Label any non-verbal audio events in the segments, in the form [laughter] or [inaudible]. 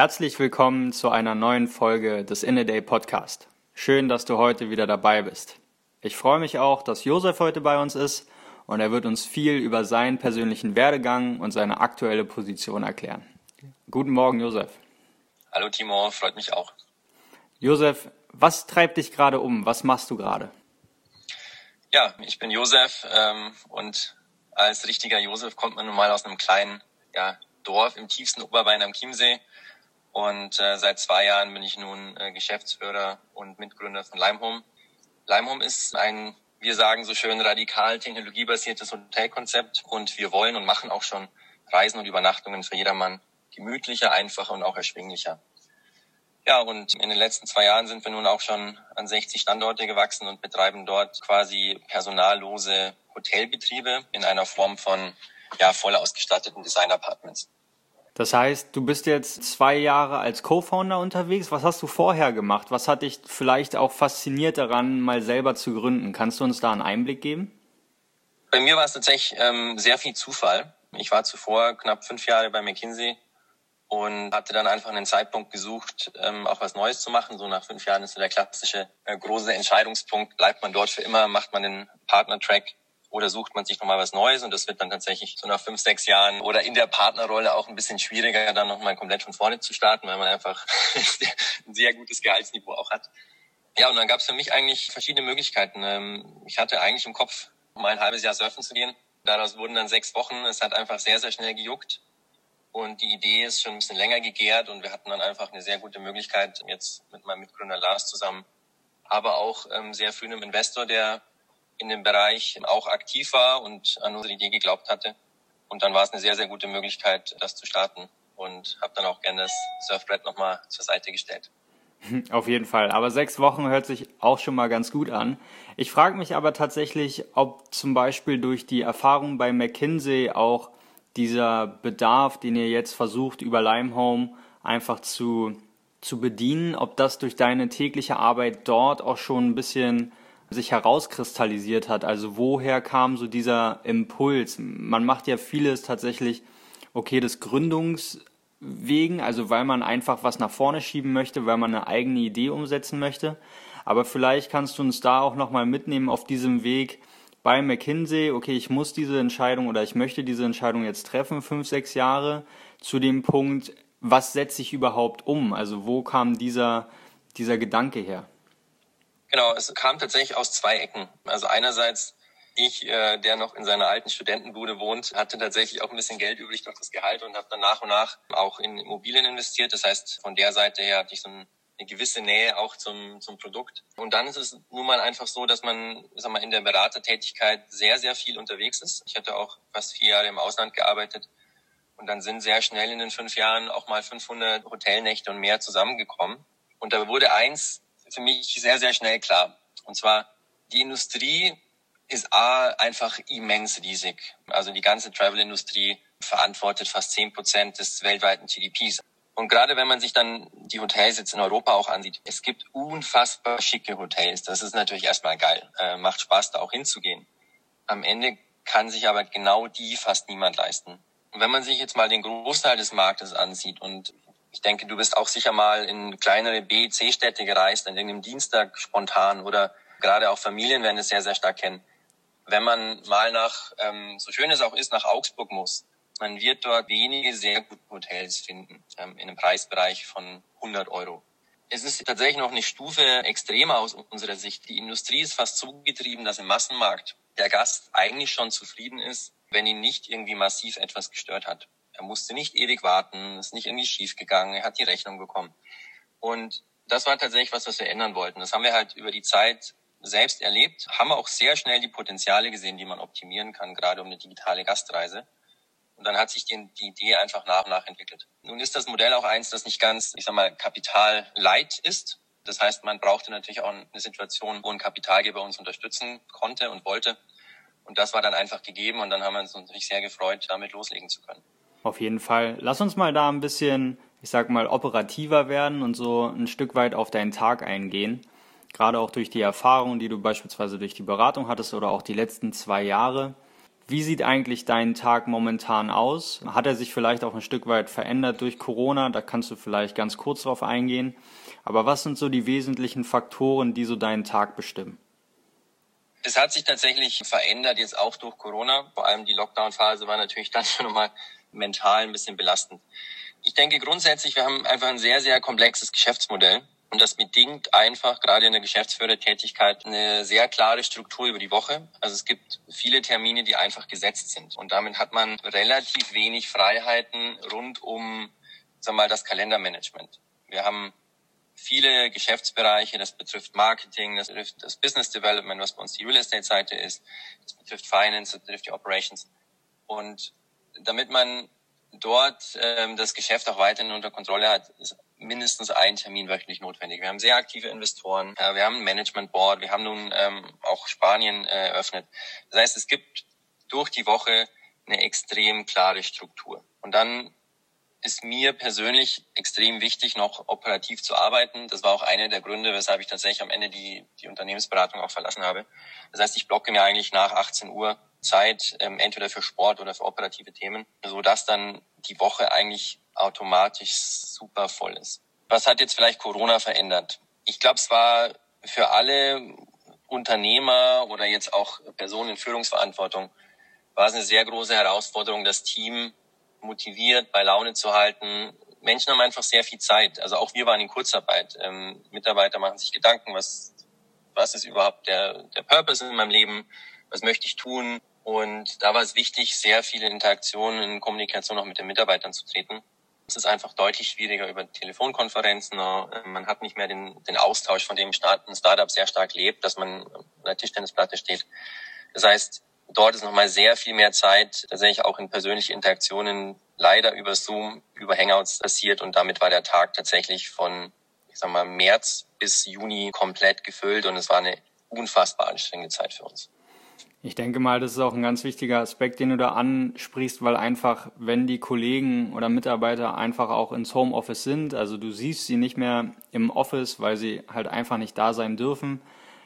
Herzlich willkommen zu einer neuen Folge des In a Day Podcast. Schön, dass du heute wieder dabei bist. Ich freue mich auch, dass Josef heute bei uns ist und er wird uns viel über seinen persönlichen Werdegang und seine aktuelle Position erklären. Guten Morgen, Josef. Hallo Timo, freut mich auch. Josef, was treibt dich gerade um? Was machst du gerade? Ja, ich bin Josef ähm, und als richtiger Josef kommt man nun mal aus einem kleinen ja, Dorf im tiefsten Oberbayern am Chiemsee und äh, seit zwei Jahren bin ich nun äh, Geschäftsführer und Mitgründer von Limehome. Limehome ist ein, wir sagen so schön, radikal technologiebasiertes Hotelkonzept und wir wollen und machen auch schon Reisen und Übernachtungen für jedermann gemütlicher, einfacher und auch erschwinglicher. Ja, und in den letzten zwei Jahren sind wir nun auch schon an 60 Standorte gewachsen und betreiben dort quasi personallose Hotelbetriebe in einer Form von ja, voll ausgestatteten Design-Apartments. Das heißt, du bist jetzt zwei Jahre als Co-Founder unterwegs. Was hast du vorher gemacht? Was hat dich vielleicht auch fasziniert daran, mal selber zu gründen? Kannst du uns da einen Einblick geben? Bei mir war es tatsächlich ähm, sehr viel Zufall. Ich war zuvor knapp fünf Jahre bei McKinsey und hatte dann einfach einen Zeitpunkt gesucht, ähm, auch was Neues zu machen. So nach fünf Jahren ist so der klassische äh, große Entscheidungspunkt. Bleibt man dort für immer? Macht man den Partner-Track? Oder sucht man sich nochmal was Neues und das wird dann tatsächlich so nach fünf, sechs Jahren oder in der Partnerrolle auch ein bisschen schwieriger, dann nochmal komplett von vorne zu starten, weil man einfach [laughs] ein sehr gutes Gehaltsniveau auch hat. Ja, und dann gab es für mich eigentlich verschiedene Möglichkeiten. Ähm, ich hatte eigentlich im Kopf, mal ein halbes Jahr surfen zu gehen. Daraus wurden dann sechs Wochen. Es hat einfach sehr, sehr schnell gejuckt. Und die Idee ist schon ein bisschen länger gegärt und wir hatten dann einfach eine sehr gute Möglichkeit, jetzt mit meinem Mitgründer Lars zusammen, aber auch ähm, sehr früh einem Investor, der in dem Bereich auch aktiv war und an unsere Idee geglaubt hatte. Und dann war es eine sehr, sehr gute Möglichkeit, das zu starten. Und habe dann auch gerne das Surfbrett nochmal zur Seite gestellt. [laughs] Auf jeden Fall. Aber sechs Wochen hört sich auch schon mal ganz gut an. Ich frage mich aber tatsächlich, ob zum Beispiel durch die Erfahrung bei McKinsey auch dieser Bedarf, den ihr jetzt versucht, über Limehome einfach zu, zu bedienen, ob das durch deine tägliche Arbeit dort auch schon ein bisschen sich herauskristallisiert hat. Also woher kam so dieser Impuls? Man macht ja vieles tatsächlich, okay, des Gründungswegen, also weil man einfach was nach vorne schieben möchte, weil man eine eigene Idee umsetzen möchte. Aber vielleicht kannst du uns da auch nochmal mitnehmen auf diesem Weg bei McKinsey, okay, ich muss diese Entscheidung oder ich möchte diese Entscheidung jetzt treffen, fünf, sechs Jahre, zu dem Punkt, was setze ich überhaupt um? Also wo kam dieser, dieser Gedanke her? Genau, es kam tatsächlich aus zwei Ecken. Also einerseits ich, äh, der noch in seiner alten Studentenbude wohnt, hatte tatsächlich auch ein bisschen Geld übrig durch das Gehalt und habe dann nach und nach auch in Immobilien investiert. Das heißt, von der Seite her hatte ich so eine gewisse Nähe auch zum, zum Produkt. Und dann ist es nun mal einfach so, dass man sag mal, in der Beratertätigkeit sehr, sehr viel unterwegs ist. Ich hatte auch fast vier Jahre im Ausland gearbeitet. Und dann sind sehr schnell in den fünf Jahren auch mal 500 Hotelnächte und mehr zusammengekommen. Und da wurde eins für mich sehr, sehr schnell klar. Und zwar, die Industrie ist A, einfach immens riesig. Also die ganze Travel-Industrie verantwortet fast zehn Prozent des weltweiten GDPs. Und gerade wenn man sich dann die Hotels jetzt in Europa auch ansieht, es gibt unfassbar schicke Hotels. Das ist natürlich erstmal geil. Äh, macht Spaß, da auch hinzugehen. Am Ende kann sich aber genau die fast niemand leisten. Und wenn man sich jetzt mal den Großteil des Marktes ansieht und ich denke, du bist auch sicher mal in kleinere B, C-Städte gereist, an irgendeinem Dienstag spontan oder gerade auch Familien werden es sehr, sehr stark kennen. Wenn man mal nach, ähm, so schön es auch ist, nach Augsburg muss, man wird dort wenige sehr gute Hotels finden, ähm, in einem Preisbereich von 100 Euro. Es ist tatsächlich noch eine Stufe extremer aus unserer Sicht. Die Industrie ist fast so getrieben, dass im Massenmarkt der Gast eigentlich schon zufrieden ist, wenn ihn nicht irgendwie massiv etwas gestört hat. Er musste nicht ewig warten, ist nicht irgendwie schief gegangen, er hat die Rechnung bekommen. Und das war tatsächlich was, was wir ändern wollten. Das haben wir halt über die Zeit selbst erlebt, haben auch sehr schnell die Potenziale gesehen, die man optimieren kann, gerade um eine digitale Gastreise. Und dann hat sich die, die Idee einfach nach und nach entwickelt. Nun ist das Modell auch eins, das nicht ganz, ich sag mal, kapitallight ist. Das heißt, man brauchte natürlich auch eine Situation, wo ein Kapitalgeber uns unterstützen konnte und wollte. Und das war dann einfach gegeben und dann haben wir uns natürlich sehr gefreut, damit loslegen zu können. Auf jeden Fall. Lass uns mal da ein bisschen, ich sag mal, operativer werden und so ein Stück weit auf deinen Tag eingehen. Gerade auch durch die Erfahrung, die du beispielsweise durch die Beratung hattest oder auch die letzten zwei Jahre. Wie sieht eigentlich dein Tag momentan aus? Hat er sich vielleicht auch ein Stück weit verändert durch Corona? Da kannst du vielleicht ganz kurz drauf eingehen. Aber was sind so die wesentlichen Faktoren, die so deinen Tag bestimmen? Es hat sich tatsächlich verändert, jetzt auch durch Corona. Vor allem die Lockdown-Phase war natürlich dann [laughs] schon nochmal mental ein bisschen belastend. Ich denke grundsätzlich, wir haben einfach ein sehr, sehr komplexes Geschäftsmodell. Und das bedingt einfach gerade in der Geschäftsführertätigkeit eine sehr klare Struktur über die Woche. Also es gibt viele Termine, die einfach gesetzt sind. Und damit hat man relativ wenig Freiheiten rund um, sag mal, das Kalendermanagement. Wir haben viele Geschäftsbereiche, das betrifft Marketing, das betrifft das Business Development, was bei uns die Real Estate Seite ist, das betrifft Finance, das betrifft die Operations. Und damit man dort ähm, das Geschäft auch weiterhin unter Kontrolle hat, ist mindestens ein Termin wöchentlich notwendig. Wir haben sehr aktive Investoren, äh, wir haben ein Management Board, wir haben nun ähm, auch Spanien äh, eröffnet. Das heißt, es gibt durch die Woche eine extrem klare Struktur. Und dann ist mir persönlich extrem wichtig, noch operativ zu arbeiten. Das war auch einer der Gründe, weshalb ich tatsächlich am Ende die, die Unternehmensberatung auch verlassen habe. Das heißt, ich blocke mir eigentlich nach 18 Uhr Zeit, ähm, entweder für Sport oder für operative Themen, so dass dann die Woche eigentlich automatisch super voll ist. Was hat jetzt vielleicht Corona verändert? Ich glaube, es war für alle Unternehmer oder jetzt auch Personen in Führungsverantwortung war es eine sehr große Herausforderung, das Team motiviert, bei Laune zu halten. Menschen haben einfach sehr viel Zeit. Also auch wir waren in Kurzarbeit. Ähm, Mitarbeiter machen sich Gedanken, was, was ist überhaupt der, der Purpose in meinem Leben? Was möchte ich tun? Und da war es wichtig, sehr viele Interaktionen in Kommunikation auch mit den Mitarbeitern zu treten. Es ist einfach deutlich schwieriger über Telefonkonferenzen. Man hat nicht mehr den, den Austausch, von dem ein Startup sehr stark lebt, dass man an der Tischtennisplatte steht. Das heißt, dort ist nochmal sehr viel mehr Zeit, tatsächlich auch in persönliche Interaktionen leider über Zoom, über Hangouts passiert und damit war der Tag tatsächlich von, ich sag mal, März bis Juni komplett gefüllt und es war eine unfassbar anstrengende Zeit für uns. Ich denke mal, das ist auch ein ganz wichtiger Aspekt, den du da ansprichst, weil einfach, wenn die Kollegen oder Mitarbeiter einfach auch ins Homeoffice sind, also du siehst sie nicht mehr im Office, weil sie halt einfach nicht da sein dürfen,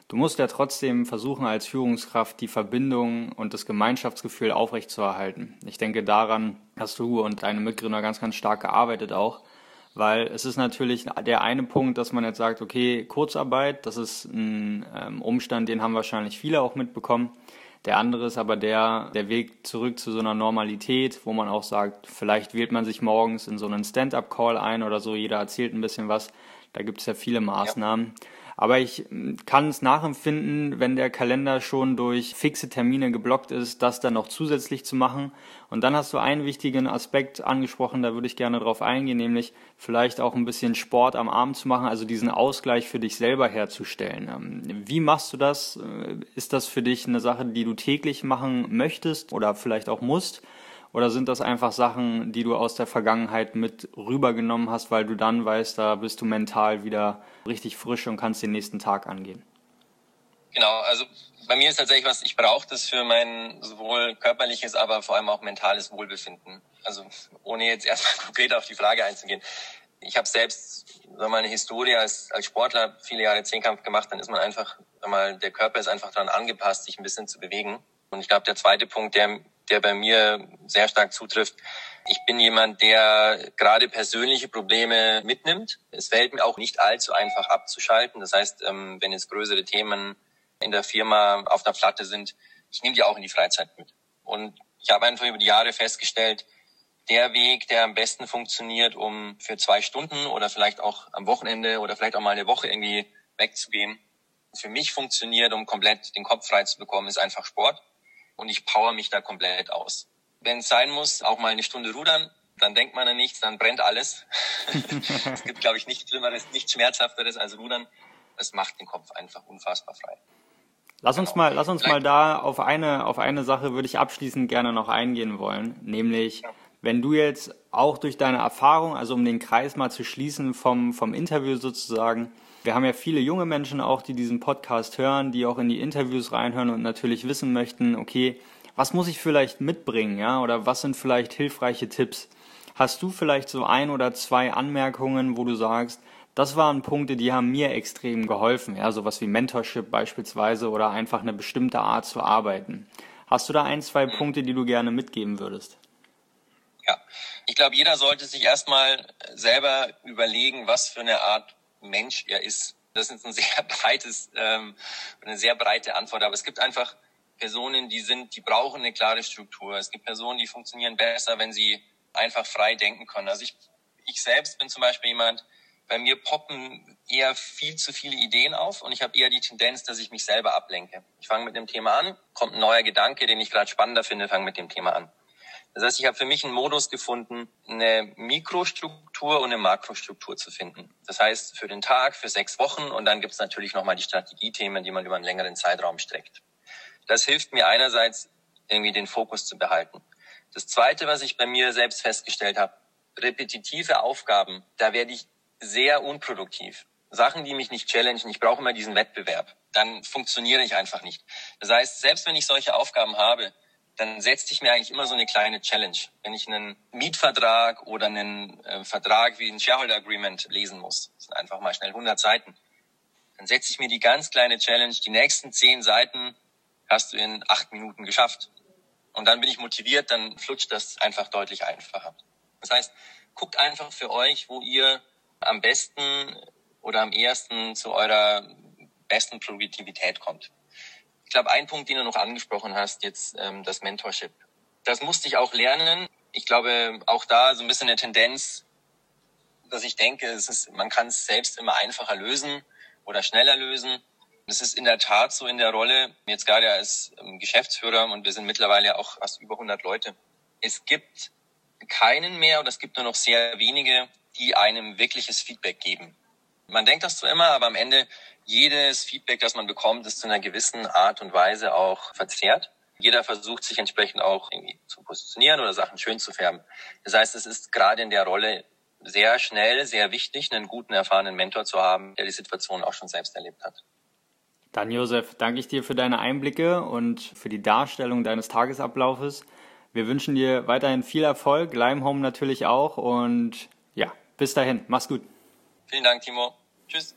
Du musst ja trotzdem versuchen, als Führungskraft die Verbindung und das Gemeinschaftsgefühl aufrechtzuerhalten. Ich denke, daran hast du und deine Mitgründer ganz, ganz stark gearbeitet auch. Weil es ist natürlich der eine Punkt, dass man jetzt sagt, okay, Kurzarbeit, das ist ein ähm, Umstand, den haben wahrscheinlich viele auch mitbekommen. Der andere ist aber der, der Weg zurück zu so einer Normalität, wo man auch sagt, vielleicht wählt man sich morgens in so einen Stand-up-Call ein oder so, jeder erzählt ein bisschen was. Da gibt es ja viele Maßnahmen. Ja. Aber ich hm, kann es nachempfinden, wenn der Kalender schon durch fixe Termine geblockt ist, das dann noch zusätzlich zu machen. Und dann hast du einen wichtigen Aspekt angesprochen, da würde ich gerne drauf eingehen, nämlich vielleicht auch ein bisschen Sport am Abend zu machen, also diesen Ausgleich für dich selber herzustellen. Ähm, wie machst du das? Äh, ist das für dich eine Sache, die du täglich machen möchtest oder vielleicht auch musst? Oder sind das einfach Sachen, die du aus der Vergangenheit mit rübergenommen hast, weil du dann weißt, da bist du mental wieder richtig frisch und kannst den nächsten Tag angehen? Genau, also bei mir ist tatsächlich was, ich brauche das für mein sowohl körperliches, aber vor allem auch mentales Wohlbefinden. Also ohne jetzt erstmal [laughs] konkret auf die Frage einzugehen. Ich habe selbst sag mal, eine Historie als, als Sportler, viele Jahre Zehnkampf gemacht, dann ist man einfach, sag mal, der Körper ist einfach daran angepasst, sich ein bisschen zu bewegen. Und ich glaube, der zweite Punkt, der der bei mir sehr stark zutrifft. Ich bin jemand, der gerade persönliche Probleme mitnimmt. Es fällt mir auch nicht allzu einfach abzuschalten. Das heißt, ähm, wenn jetzt größere Themen in der Firma auf der Platte sind, ich nehme die auch in die Freizeit mit. Und ich habe einfach über die Jahre festgestellt, der Weg, der am besten funktioniert, um für zwei Stunden oder vielleicht auch am Wochenende oder vielleicht auch mal eine Woche irgendwie wegzugehen, für mich funktioniert, um komplett den Kopf frei zu bekommen, ist einfach Sport und ich power mich da komplett aus. Wenn es sein muss, auch mal eine Stunde rudern, dann denkt man an nichts, dann brennt alles. [laughs] es gibt, glaube ich, nichts Schlimmeres, nichts Schmerzhafteres als Rudern. Das macht den Kopf einfach unfassbar frei. Lass uns mal, lass uns mal da auf eine, auf eine Sache würde ich abschließend gerne noch eingehen wollen, nämlich wenn du jetzt auch durch deine Erfahrung, also um den Kreis mal zu schließen vom, vom Interview sozusagen, wir haben ja viele junge Menschen auch, die diesen Podcast hören, die auch in die Interviews reinhören und natürlich wissen möchten, okay, was muss ich vielleicht mitbringen, ja, oder was sind vielleicht hilfreiche Tipps? Hast du vielleicht so ein oder zwei Anmerkungen, wo du sagst, das waren Punkte, die haben mir extrem geholfen, ja, sowas wie Mentorship beispielsweise oder einfach eine bestimmte Art zu arbeiten. Hast du da ein, zwei Punkte, die du gerne mitgeben würdest? Ja, ich glaube, jeder sollte sich erstmal selber überlegen, was für eine Art Mensch er ist. Das ist ein sehr [laughs] breites, ähm, eine sehr breite Antwort, aber es gibt einfach Personen, die sind, die brauchen eine klare Struktur. Es gibt Personen, die funktionieren besser, wenn sie einfach frei denken können. Also ich, ich selbst bin zum Beispiel jemand, bei mir poppen eher viel zu viele Ideen auf und ich habe eher die Tendenz, dass ich mich selber ablenke. Ich fange mit dem Thema an, kommt ein neuer Gedanke, den ich gerade spannender finde, fange mit dem Thema an. Das heißt, ich habe für mich einen Modus gefunden, eine Mikrostruktur und eine Makrostruktur zu finden. Das heißt, für den Tag, für sechs Wochen und dann gibt es natürlich nochmal die Strategiethemen, die man über einen längeren Zeitraum streckt. Das hilft mir einerseits, irgendwie den Fokus zu behalten. Das Zweite, was ich bei mir selbst festgestellt habe, repetitive Aufgaben, da werde ich sehr unproduktiv. Sachen, die mich nicht challengen, ich brauche immer diesen Wettbewerb, dann funktioniere ich einfach nicht. Das heißt, selbst wenn ich solche Aufgaben habe, dann setze ich mir eigentlich immer so eine kleine Challenge. Wenn ich einen Mietvertrag oder einen äh, Vertrag wie ein Shareholder Agreement lesen muss, das sind einfach mal schnell 100 Seiten, dann setze ich mir die ganz kleine Challenge, die nächsten 10 Seiten hast du in 8 Minuten geschafft. Und dann bin ich motiviert, dann flutscht das einfach deutlich einfacher. Das heißt, guckt einfach für euch, wo ihr am besten oder am ehesten zu eurer besten Produktivität kommt. Ich glaube, ein Punkt, den du noch angesprochen hast, jetzt ähm, das Mentorship. Das musste ich auch lernen. Ich glaube, auch da so ein bisschen eine Tendenz, dass ich denke, es ist, man kann es selbst immer einfacher lösen oder schneller lösen. Es ist in der Tat so in der Rolle, jetzt gerade als ähm, Geschäftsführer und wir sind mittlerweile auch fast über 100 Leute. Es gibt keinen mehr oder es gibt nur noch sehr wenige, die einem wirkliches Feedback geben. Man denkt das zwar immer, aber am Ende jedes Feedback, das man bekommt, ist zu einer gewissen Art und Weise auch verzerrt. Jeder versucht sich entsprechend auch irgendwie zu positionieren oder Sachen schön zu färben. Das heißt, es ist gerade in der Rolle sehr schnell, sehr wichtig, einen guten, erfahrenen Mentor zu haben, der die Situation auch schon selbst erlebt hat. Dann, Josef, danke ich dir für deine Einblicke und für die Darstellung deines Tagesablaufes. Wir wünschen dir weiterhin viel Erfolg, Limehome natürlich auch und ja, bis dahin, mach's gut. Vielen Dank, Timo. Tschüss.